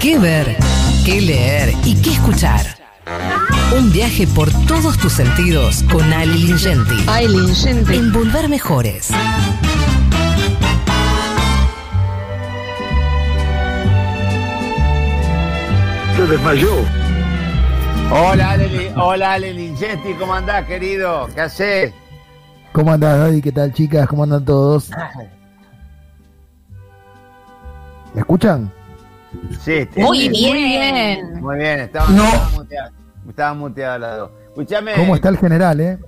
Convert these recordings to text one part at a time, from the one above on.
¿Qué ver? ¿Qué leer? ¿Y qué escuchar? Un viaje por todos tus sentidos con Ali Lingenti. Aileen Gente. En Volver Mejores. Se desmayó. Hola, Ale, hola, Ale ¿cómo andás, querido? ¿Qué haces? ¿Cómo andás, Daddy? ¿Qué tal, chicas? ¿Cómo andan todos? ¿Me escuchan? Sí, te- Muy bien. Muy bien, estaba, No. muteado las dos. Escuchame. ¿Cómo está el general, eh?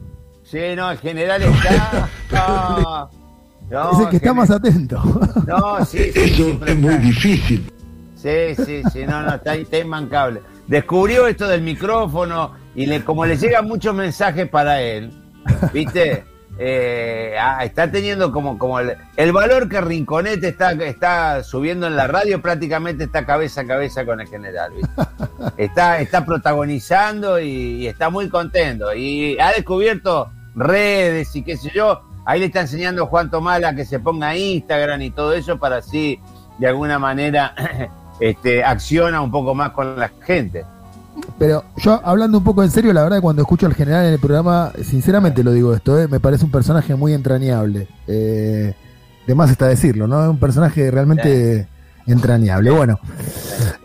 Sí, no, el general está. No, no, es el que está más atento. No, sí, sí, Eso es muy difícil. Sí, sí, sí, no, no, está, está inmancable. Descubrió esto del micrófono y le, como le llegan muchos mensajes para él, ¿viste? Eh, ah, está teniendo como, como el, el valor que Rinconete está, está subiendo en la radio, prácticamente está cabeza a cabeza con el general, ¿viste? Está, está protagonizando y, y está muy contento. Y ha descubierto redes y qué sé yo. Ahí le está enseñando Juan Tomala que se ponga Instagram y todo eso para así, de alguna manera, este, acciona un poco más con la gente. Pero yo, hablando un poco en serio, la verdad que cuando escucho al general en el programa, sinceramente lo digo esto, eh, me parece un personaje muy entrañable. Eh, de más está decirlo, ¿no? Es un personaje realmente entrañable. Bueno,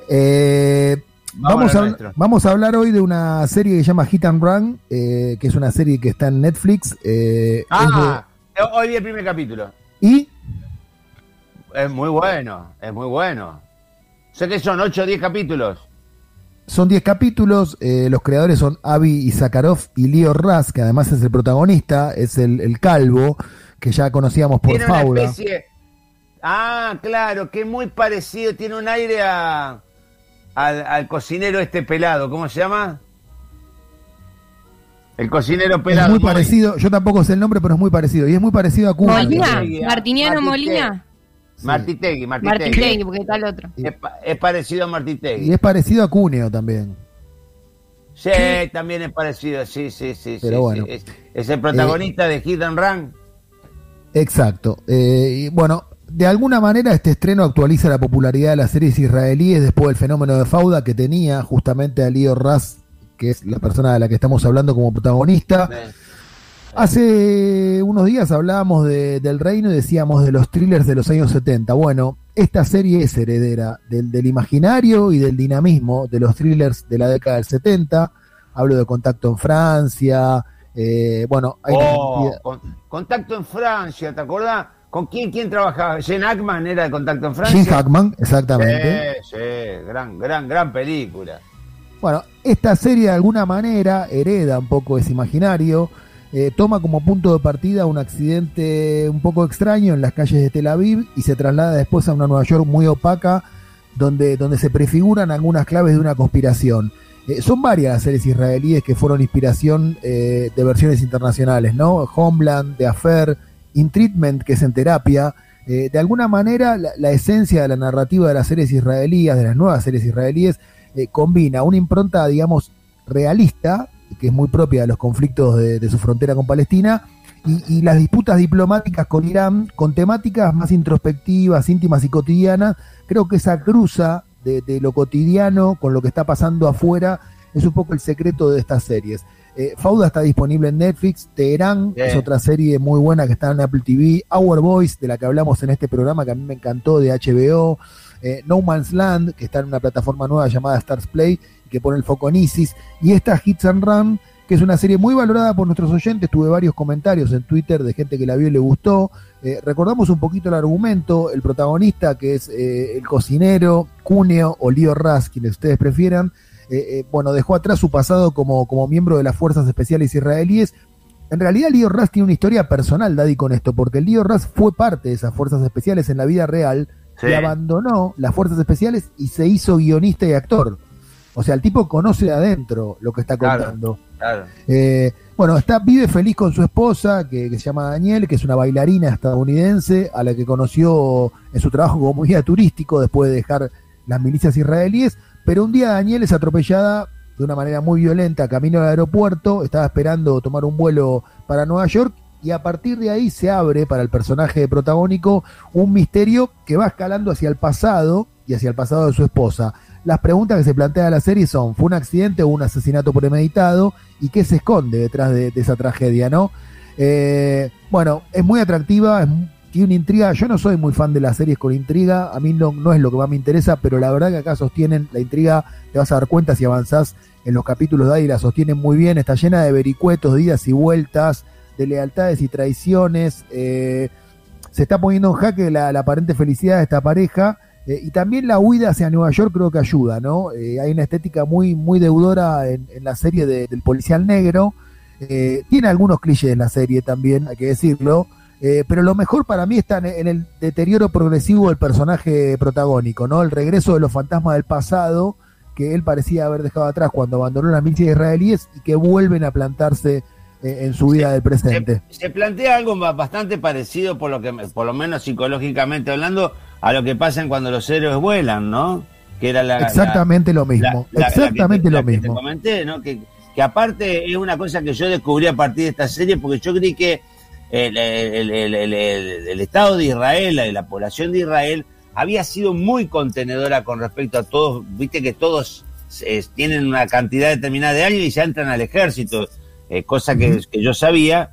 eh, Vamos a vamos a hablar hoy de una serie que se llama Hit and Run, eh, que es una serie que está en Netflix. eh, Ah, hoy vi el primer capítulo. y Es muy bueno, es muy bueno. Sé que son 8 o 10 capítulos. Son 10 capítulos, eh, los creadores son Avi Issakarov y Leo Raz, que además es el protagonista, es el, el calvo, que ya conocíamos por tiene una Faula. especie. Ah, claro, que es muy parecido, tiene un aire a, al, al cocinero este pelado, ¿cómo se llama? El cocinero Es pelado. muy parecido, yo tampoco sé el nombre, pero es muy parecido. Y es muy parecido a Cuba. Molina, Martiniano. Molina. Martitegui, Martitegui. Martitegui, porque está el otro. Es, pa- es parecido a Y Martitegui. es parecido a Cuneo también. Sí, también es parecido, sí, sí, sí. Pero sí, bueno. sí. Es, es el protagonista de Hit and Run. Exacto. Eh, y bueno, de alguna manera este estreno actualiza la popularidad de las series israelíes después del fenómeno de Fauda que tenía justamente a Leo Raz, que es la persona de la que estamos hablando como protagonista. Hace unos días hablábamos de- del reino y decíamos de los thrillers de los años 70. Bueno, esta serie es heredera del, del imaginario y del dinamismo de los thrillers de la década del 70. Hablo de Contacto en Francia. eh, bueno, hay Oh, con- contacto en Francia, ¿te acordás? ¿Con quién, quién trabajaba? Jen Ackman era de Contacto en Francia. Jim Hackman, exactamente. Sí, sí, gran, gran, gran película. Bueno, esta serie de alguna manera hereda un poco ese imaginario, eh, toma como punto de partida un accidente un poco extraño en las calles de Tel Aviv y se traslada después a una Nueva York muy opaca donde, donde se prefiguran algunas claves de una conspiración. Eh, son varias las series israelíes que fueron inspiración eh, de versiones internacionales, ¿no? Homeland, The Affair, In Treatment, que es en terapia. De alguna manera, la, la esencia de la narrativa de las series israelíes, de las nuevas series israelíes, combina una impronta, digamos, realista, que es muy propia de los conflictos de, su frontera con Palestina, y, las disputas diplomáticas con Irán, con temáticas más introspectivas, íntimas y cotidianas. Creo que esa cruza de lo cotidiano con lo que está pasando afuera es un poco el secreto de estas series. Eh, Fauda está disponible en Netflix, Teherán Bien. es otra serie muy buena que está en Apple TV, Our Voice, de la que hablamos en este programa que a mí me encantó, de HBO, eh, No Man's Land, que está en una plataforma nueva llamada Stars Play, que pone el foco en ISIS, y esta Hits and Run, que es una serie muy valorada por nuestros oyentes, tuve varios comentarios en Twitter de gente que la vio y le gustó. Eh, recordamos un poquito el argumento, el protagonista, que es el cocinero, Cuneo o Leo Raz, quienes ustedes prefieran, eh, eh, bueno, dejó atrás su pasado como, como miembro de las fuerzas especiales israelíes. En realidad, Leo Raz tiene una historia personal, Daddy, con esto, porque Leo Raz fue parte de esas fuerzas especiales en la vida real, Sí. y abandonó las fuerzas especiales y se hizo guionista y actor. O sea, el tipo conoce de adentro lo que está Claro. contando. Claro. Eh, bueno, está, vive feliz con su esposa, que, que se llama Daniel, que es una bailarina estadounidense, a la que conoció en su trabajo como guía turístico después de dejar las milicias israelíes. Pero un día Daniel es atropellada de una manera muy violenta camino al aeropuerto, estaba esperando tomar un vuelo para Nueva York y a partir de ahí se abre para el personaje protagónico un misterio que va escalando hacia el pasado y hacia el pasado de su esposa. Las preguntas que se plantea la serie son, ¿fue un accidente o un asesinato premeditado? ¿Y qué se esconde detrás de, esa tragedia, no? Eh, bueno, es muy atractiva, tiene una intriga. Yo no soy muy fan de las series con intriga, a mí no, no es lo que más me interesa, pero la verdad que acá sostienen la intriga, te vas a dar cuenta si avanzás en los capítulos de ahí, la sostienen muy bien, está llena de vericuetos, de idas y vueltas, de lealtades y traiciones. Eh, se está poniendo en jaque la, aparente felicidad de esta pareja. Eh, y también la huida hacia Nueva York creo que ayuda, ¿no? Eh, hay una estética muy, muy deudora en, en la serie de- del policial negro. Eh, tiene algunos clichés en la serie también, hay que decirlo. Eh, pero lo mejor para mí está en, en el deterioro progresivo del personaje protagónico, ¿no? El regreso de los fantasmas del pasado que él parecía haber dejado atrás cuando abandonó las milicias israelíes y que vuelven a plantarse eh, en su vida del presente. Se, se plantea algo ba- bastante parecido, por lo que, me- por lo menos psicológicamente hablando, a lo que pasa cuando los héroes vuelan, ¿no? Que era la, la- Exactamente lo mismo, la- la que exactamente te- lo la que te mismo. comenté, ¿no? Que, que aparte es una cosa que yo descubrí a partir de esta serie, porque yo creí que el, el- el- el- el- el Estado de Israel, la, la población de Israel, había sido muy contenedora con respecto a todos, viste que todos eh, tienen una cantidad determinada de años y ya entran al ejército, eh, cosa que, yo sabía,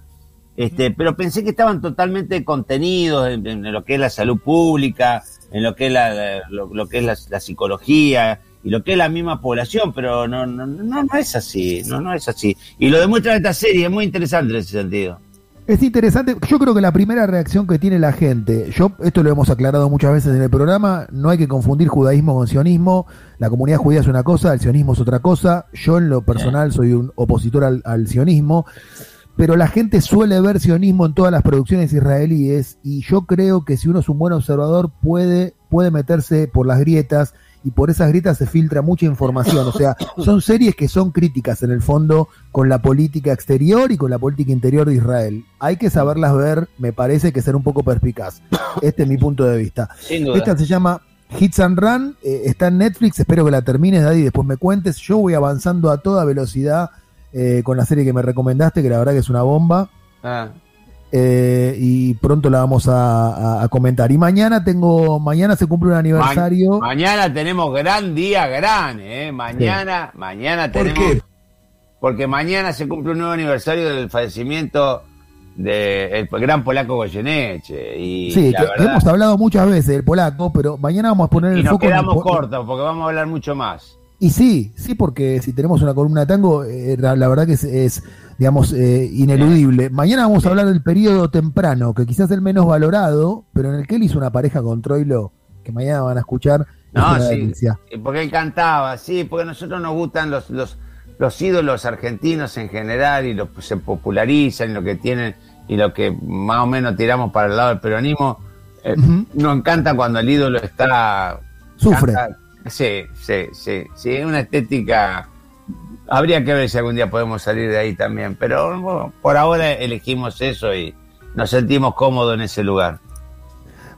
este, pero pensé que estaban totalmente contenidos en, en lo que es la salud pública, en lo que es la, la- lo, lo que es la, la psicología y lo que es la misma población, pero no, no, no, no es así, no, no es así. Y lo demuestra esta serie, es muy interesante en ese sentido. Es interesante, yo creo que la primera reacción que tiene la gente, yo esto lo hemos aclarado muchas veces en el programa, no hay que confundir judaísmo con sionismo, la comunidad judía es una cosa, el sionismo es otra cosa, yo en lo personal soy un opositor al, al sionismo, pero la gente suele ver sionismo en todas las producciones israelíes y yo creo que si uno es un buen observador puede, puede meterse por las grietas y por esas grietas se filtra mucha información. O sea, son series que son críticas en el fondo con la política exterior y con la política interior de Israel. Hay que saberlas ver, me parece que ser un poco perspicaz. Este es mi punto de vista. Sin duda. Esta se llama Hits and Run, eh, está en Netflix, espero que la termines, Daddy, y después me cuentes. Yo voy avanzando a toda velocidad eh, con la serie que me recomendaste, que la verdad que es una bomba. Ah, eh, y pronto la vamos a, a- a comentar. Y mañana tengo, mañana se cumple un aniversario. mañana tenemos gran día, gran, ¿eh? Mañana, mañana ¿Por tenemos... qué? Porque mañana se cumple un nuevo aniversario del fallecimiento del gran polaco Goyeneche. Y Sí, la que verdad- hemos hablado muchas veces del polaco, pero mañana vamos a poner y el nos foco en el quedamos cortos porque vamos a hablar mucho más. Y sí, sí, porque si tenemos una columna de tango, eh, la, la verdad que es, es, digamos, eh, ineludible. Mañana vamos a hablar del periodo temprano, que quizás es el menos valorado, pero en el que él hizo una pareja con Troilo, que mañana van a escuchar. es No, sí, delicia. porque él cantaba, sí, porque a nosotros nos gustan los, los, los ídolos argentinos en general y los se popularizan y lo que tienen y lo que más o menos tiramos para el lado del peronismo. eh. Nos encanta cuando el ídolo está Sufre. Canta- Sí, sí, sí, sí, es una estética. Habría que ver si algún día podemos salir de ahí también, pero bueno, por ahora elegimos eso y nos sentimos cómodos en ese lugar.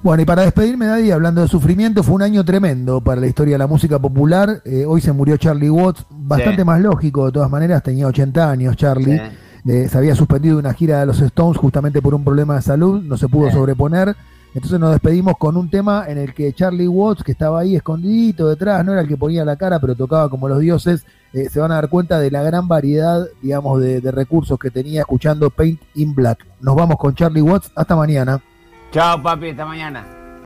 Bueno, y para despedirme, Daddy, hablando de sufrimiento, fue un año tremendo para la historia de la música popular. Eh, hoy se murió Charlie Watts, bastante Sí. más lógico, de todas maneras, tenía 80 años Charlie. Sí. Eh, se había suspendido una gira de los Stones justamente por un problema de salud, no se pudo Sí. sobreponer. Entonces nos despedimos con un tema en el que Charlie Watts, que estaba ahí escondidito detrás, no era el que ponía la cara, pero tocaba como los dioses, eh, se van a dar cuenta de la gran variedad, digamos, de, de recursos que tenía escuchando Paint in Black. Nos vamos con Charlie Watts, hasta mañana. Chao, papi, hasta mañana.